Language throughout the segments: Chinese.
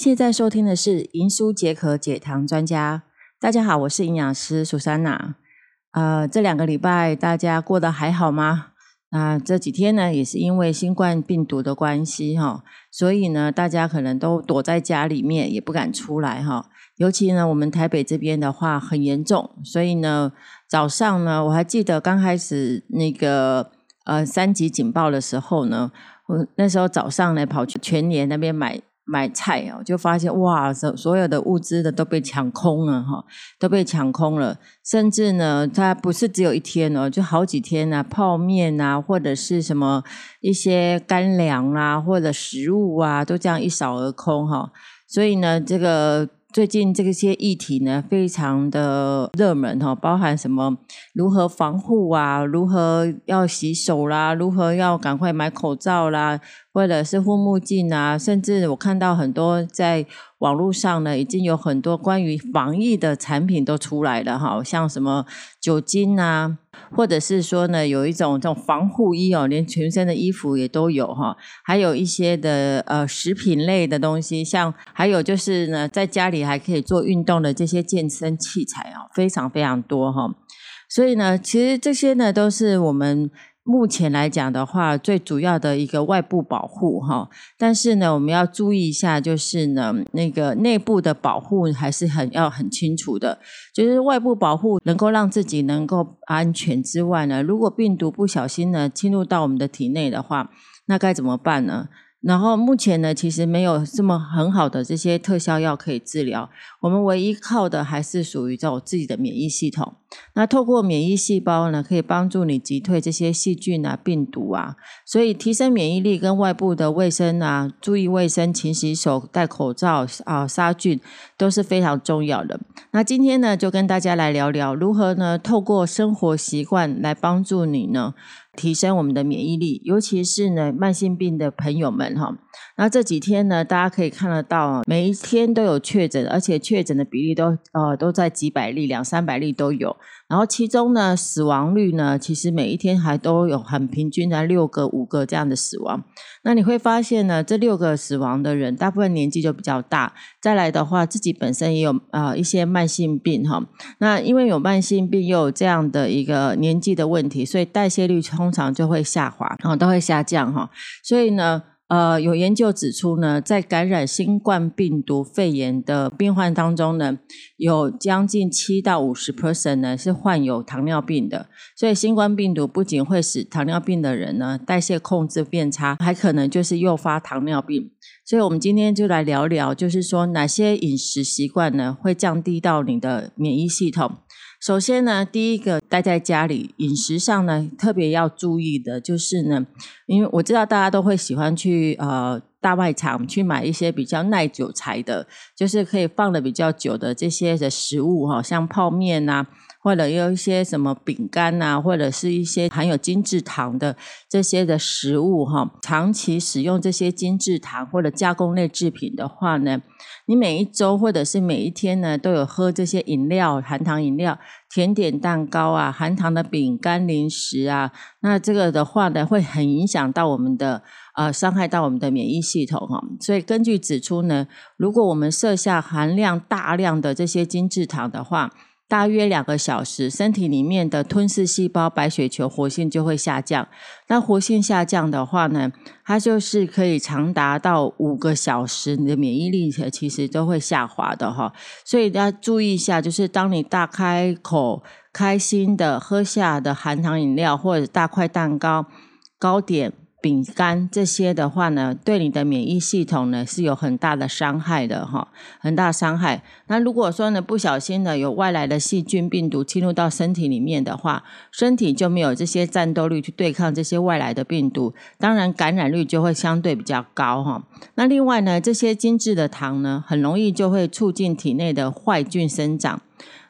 现在收听的是银舒解渴解糖专家。大家好，我是营养师苏珊娜。呃，这两个礼拜大家过得还好吗？啊，这几天呢，也是因为新冠病毒的关系哈，所以呢，大家可能都躲在家里面，也不敢出来哈。尤其呢，我们台北这边的话很严重，所以呢，早上呢，我还记得刚开始那个呃三级警报的时候呢，我那时候早上呢跑去全年那边买。买菜哦，就发现哇，所所有的物资的都被抢空了哈，都被抢空了。甚至呢，它不是只有一天哦，就好几天呢，泡面啊，或者是什么一些干粮啊，或者食物啊，都这样一扫而空哈。所以呢，这个。最近这些议题呢，非常的热门哈，包含什么如何防护啊，如何要洗手啦，如何要赶快买口罩啦，或者是护目镜啊，甚至我看到很多在网络上呢，已经有很多关于防疫的产品都出来了哈，像什么酒精啊。或者是说呢，有一种这种防护衣哦，连全身的衣服也都有哈，还有一些的呃食品类的东西，像还有就是呢，在家里还可以做运动的这些健身器材啊，非常非常多哈。所以呢，其实这些呢都是我们。目前来讲的话，最主要的一个外部保护哈，但是呢，我们要注意一下，就是呢，那个内部的保护还是很要很清楚的。就是外部保护能够让自己能够安全之外呢，如果病毒不小心呢侵入到我们的体内的话，那该怎么办呢？然后目前呢，其实没有这么很好的这些特效药可以治疗，我们唯一靠的还是属于在我自己的免疫系统。那透过免疫细胞呢，可以帮助你击退这些细菌啊、病毒啊，所以提升免疫力跟外部的卫生啊，注意卫生、勤洗手、戴口罩啊、杀菌都是非常重要的。那今天呢，就跟大家来聊聊如何呢，透过生活习惯来帮助你呢。提升我们的免疫力，尤其是呢慢性病的朋友们哈。那这几天呢，大家可以看得到，每一天都有确诊，而且确诊的比例都呃都在几百例、两三百例都有。然后其中呢，死亡率呢，其实每一天还都有很平均的六个、五个这样的死亡。那你会发现呢，这六个死亡的人，大部分年纪就比较大。再来的话，自己本身也有啊一些慢性病哈。那因为有慢性病又有这样的一个年纪的问题，所以代谢率通常就会下滑，然后都会下降哈。所以呢。呃，有研究指出呢，在感染新冠病毒肺炎的病患当中呢，有将近七到五十 percent 呢是患有糖尿病的。所以，新冠病毒不仅会使糖尿病的人呢代谢控制变差，还可能就是诱发糖尿病。所以我们今天就来聊聊，就是说哪些饮食习惯呢会降低到你的免疫系统。首先呢，第一个待在家里饮食上呢，特别要注意的就是呢，因为我知道大家都会喜欢去呃大卖场去买一些比较耐久材的，就是可以放的比较久的这些的食物哈，像泡面呐。或者有一些什么饼干呐，或者是一些含有精制糖的这些的食物哈，长期使用这些精制糖或者加工类制品的话呢，你每一周或者是每一天呢，都有喝这些饮料、含糖饮料、甜点、蛋糕啊、含糖的饼干、零食啊，那这个的话呢，会很影响到我们的呃，伤害到我们的免疫系统哈。所以根据指出呢，如果我们摄下含量大量的这些精制糖的话，大约两个小时，身体里面的吞噬细胞白血球活性就会下降。那活性下降的话呢，它就是可以长达到五个小时，你的免疫力其实都会下滑的哈。所以要注意一下，就是当你大开口、开心的喝下的含糖饮料或者大块蛋糕、糕点。饼干这些的话呢，对你的免疫系统呢是有很大的伤害的哈，很大伤害。那如果说呢不小心呢有外来的细菌病毒侵入到身体里面的话，身体就没有这些战斗力去对抗这些外来的病毒，当然感染率就会相对比较高哈。那另外呢，这些精致的糖呢，很容易就会促进体内的坏菌生长。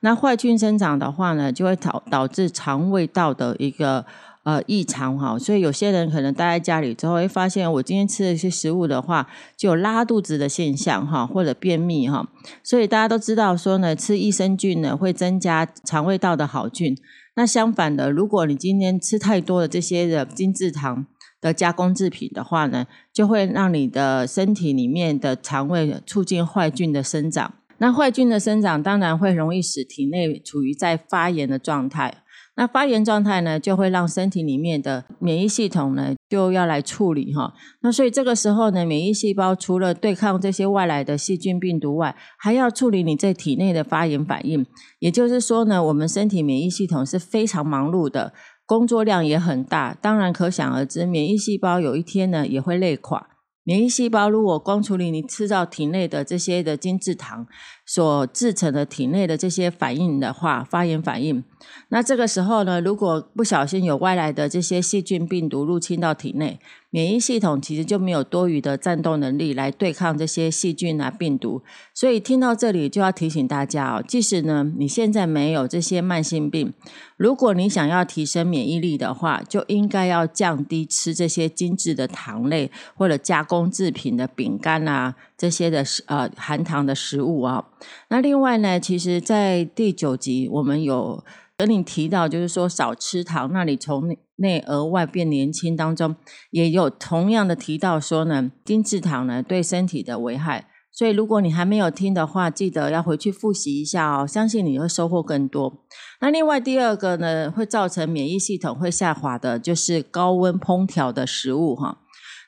那坏菌生长的话呢，就会导导致肠胃道的一个。呃，异常哈，所以有些人可能待在家里之后，会发现我今天吃了一些食物的话，就有拉肚子的现象哈，或者便秘哈。所以大家都知道说呢，吃益生菌呢会增加肠胃道的好菌。那相反的，如果你今天吃太多的这些的精制糖，的加工制品的话呢，就会让你的身体里面的肠胃促进坏菌的生长。那坏菌的生长当然会容易使体内处于在发炎的状态。那发炎状态呢，就会让身体里面的免疫系统呢就要来处理哈。那所以这个时候呢，免疫细胞除了对抗这些外来的细菌病毒外，还要处理你在体内的发炎反应。也就是说呢，我们身体免疫系统是非常忙碌的，工作量也很大。当然可想而知，免疫细胞有一天呢也会累垮。免疫细胞如果光处理你吃到体内的这些的精制糖所制成的体内的这些反应的话，发炎反应，那这个时候呢，如果不小心有外来的这些细菌病毒入侵到体内。免疫系统其实就没有多余的战斗能力来对抗这些细菌啊病毒，所以听到这里就要提醒大家哦，即使呢你现在没有这些慢性病，如果你想要提升免疫力的话，就应该要降低吃这些精致的糖类或者加工制品的饼干啊这些的呃含糖的食物啊。那另外呢，其实在第九集我们有跟你提到，就是说少吃糖，那你从内额外变年轻当中，也有同样的提到说呢，精制糖呢对身体的危害。所以如果你还没有听的话，记得要回去复习一下哦，相信你会收获更多。那另外第二个呢，会造成免疫系统会下滑的，就是高温烹调的食物哈。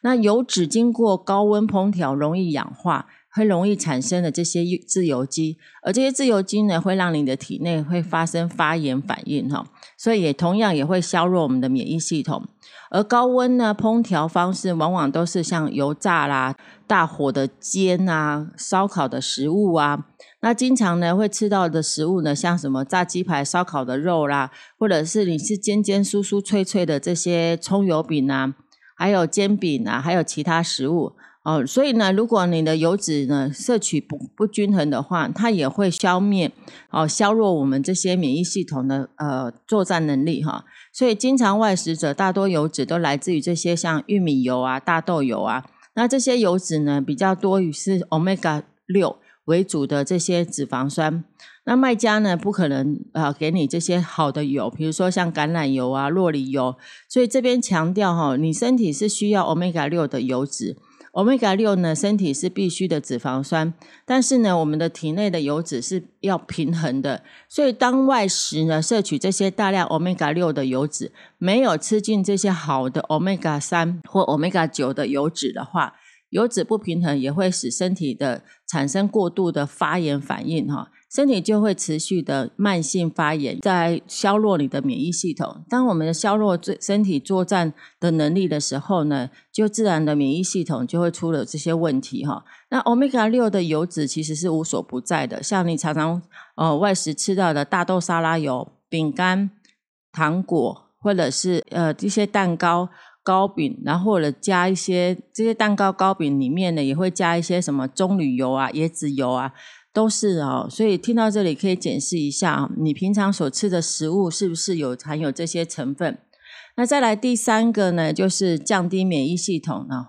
那油脂经过高温烹调，容易氧化。会容易产生的这些自由基，而这些自由基呢，会让你的体内会发生发炎反应哈，所以也同样也会削弱我们的免疫系统。而高温呢，烹调方式往往都是像油炸啦、大火的煎啊、烧烤的食物啊，那经常呢会吃到的食物呢，像什么炸鸡排、烧烤的肉啦，或者是你是煎煎酥酥脆脆的这些葱油饼啊，还有煎饼啊，还有其他食物。哦，所以呢，如果你的油脂呢摄取不不均衡的话，它也会消灭哦，削弱我们这些免疫系统的呃作战能力哈。所以，经常外食者大多油脂都来自于这些像玉米油啊、大豆油啊。那这些油脂呢，比较多于是 omega 六为主的这些脂肪酸。那卖家呢，不可能啊给你这些好的油，比如说像橄榄油啊、洛梨油。所以这边强调哈，你身体是需要 omega 六的油脂。Omega 六呢，身体是必须的脂肪酸，但是呢，我们的体内的油脂是要平衡的，所以当外食呢，摄取这些大量 omega 六的油脂，没有吃进这些好的 omega 三或 omega 九的油脂的话。油脂不平衡也会使身体的产生过度的发炎反应，哈，身体就会持续的慢性发炎，在削弱你的免疫系统。当我们的削弱身身体作战的能力的时候呢，就自然的免疫系统就会出了这些问题，哈。那 omega 六的油脂其实是无所不在的，像你常常呃外食吃到的大豆沙拉油、饼干、糖果，或者是呃这些蛋糕。糕饼，然后或者加一些这些蛋糕糕饼里面呢，也会加一些什么棕榈油啊、椰子油啊，都是哦。所以听到这里可以检视一下，你平常所吃的食物是不是有含有这些成分？那再来第三个呢，就是降低免疫系统呢，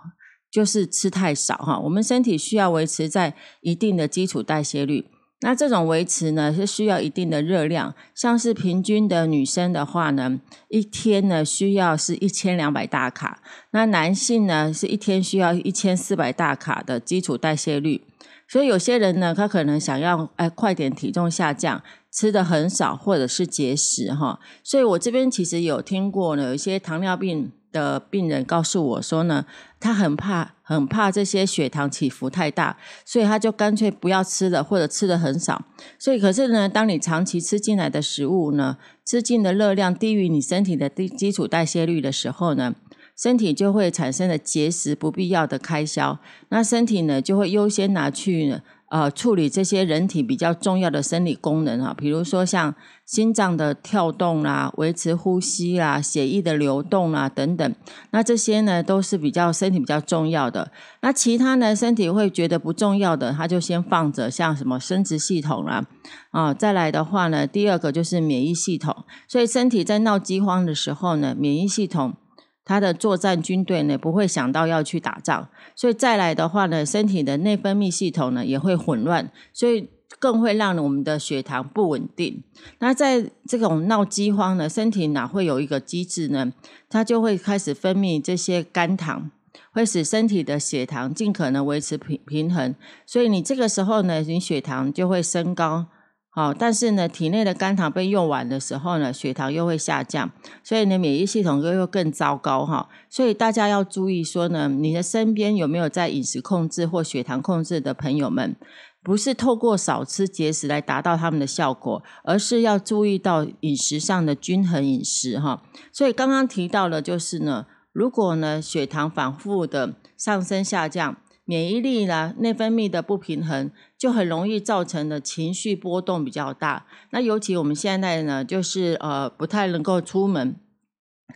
就是吃太少哈。我们身体需要维持在一定的基础代谢率。那这种维持呢，是需要一定的热量，像是平均的女生的话呢，一天呢需要是一千两百大卡，那男性呢是一天需要一千四百大卡的基础代谢率。所以有些人呢，他可能想要哎快点体重下降，吃的很少或者是节食哈。所以我这边其实有听过呢，有一些糖尿病。的病人告诉我说呢，他很怕，很怕这些血糖起伏太大，所以他就干脆不要吃了，或者吃的很少。所以，可是呢，当你长期吃进来的食物呢，吃进的热量低于你身体的基基础代谢率的时候呢，身体就会产生了节食不必要的开销，那身体呢就会优先拿去呢。呃，处理这些人体比较重要的生理功能啊，比如说像心脏的跳动啦、维持呼吸啦、血液的流动啦等等，那这些呢都是比较身体比较重要的。那其他呢，身体会觉得不重要的，它就先放着，像什么生殖系统啦，啊，再来的话呢，第二个就是免疫系统。所以身体在闹饥荒的时候呢，免疫系统。他的作战军队呢，不会想到要去打仗，所以再来的话呢，身体的内分泌系统呢也会混乱，所以更会让我们的血糖不稳定。那在这种闹饥荒呢，身体哪会有一个机制呢？它就会开始分泌这些肝糖，会使身体的血糖尽可能维持平平衡。所以你这个时候呢，你血糖就会升高。好，但是呢，体内的肝糖被用完的时候呢，血糖又会下降，所以呢，免疫系统又又更糟糕哈。所以大家要注意说呢，你的身边有没有在饮食控制或血糖控制的朋友们？不是透过少吃节食来达到他们的效果，而是要注意到饮食上的均衡饮食哈。所以刚刚提到了，就是呢，如果呢血糖反复的上升下降。免疫力呢，内分泌的不平衡，就很容易造成的情绪波动比较大。那尤其我们现在呢，就是呃不太能够出门。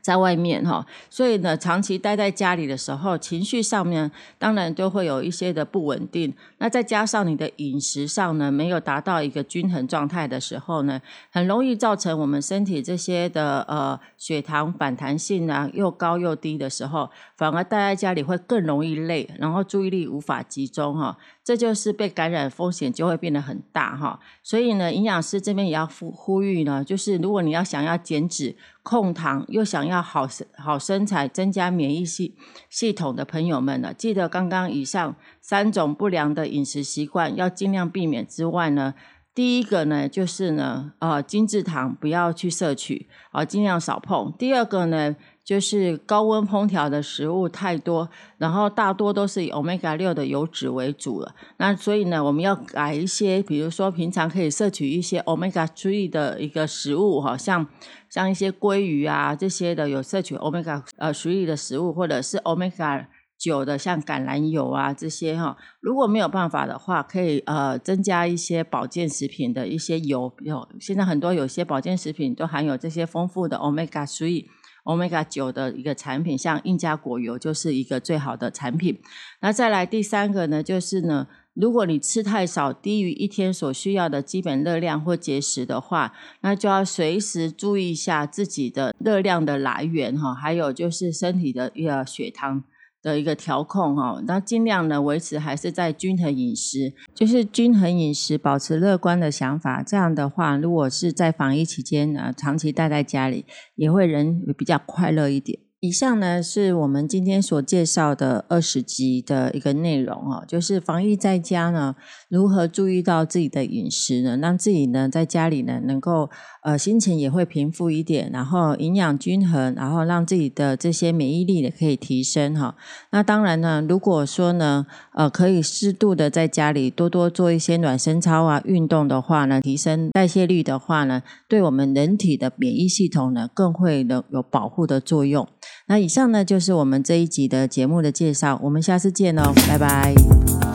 在外面哈，所以呢，长期待在家里的时候，情绪上面当然就会有一些的不稳定。那再加上你的饮食上呢，没有达到一个均衡状态的时候呢，很容易造成我们身体这些的呃血糖反弹性啊又高又低的时候，反而待在家里会更容易累，然后注意力无法集中哈。这就是被感染风险就会变得很大哈。所以呢，营养师这边也要呼呼吁呢，就是如果你要想要减脂。控糖又想要好身好身材，增加免疫系系统的朋友们呢，记得刚刚以上三种不良的饮食习惯要尽量避免之外呢，第一个呢就是呢，呃，精制糖不要去摄取，啊，尽量少碰。第二个呢。就是高温烹调的食物太多，然后大多都是以 omega 六的油脂为主了。那所以呢，我们要改一些，比如说平常可以摄取一些 omega three 的一个食物哈，像像一些鲑鱼啊这些的有摄取 omega 呃 three 的食物，或者是 omega 酒的像橄榄油啊这些哈。如果没有办法的话，可以呃增加一些保健食品的一些油，有现在很多有些保健食品都含有这些丰富的 omega three。Omega 九的一个产品，像印加果油就是一个最好的产品。那再来第三个呢，就是呢，如果你吃太少，低于一天所需要的基本热量或节食的话，那就要随时注意一下自己的热量的来源哈，还有就是身体的一个血糖。的一个调控哈，那尽量呢维持还是在均衡饮食，就是均衡饮食，保持乐观的想法。这样的话，如果是在防疫期间呢，长期待在家里，也会人比较快乐一点。以上呢是我们今天所介绍的二十集的一个内容哦，就是防疫在家呢，如何注意到自己的饮食呢，让自己呢在家里呢能够呃心情也会平复一点，然后营养均衡，然后让自己的这些免疫力也可以提升哈。那当然呢，如果说呢呃可以适度的在家里多多做一些暖身操啊运动的话呢，提升代谢率的话呢，对我们人体的免疫系统呢更会有有保护的作用。那以上呢就是我们这一集的节目的介绍，我们下次见喽，拜拜。